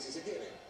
si se quiere.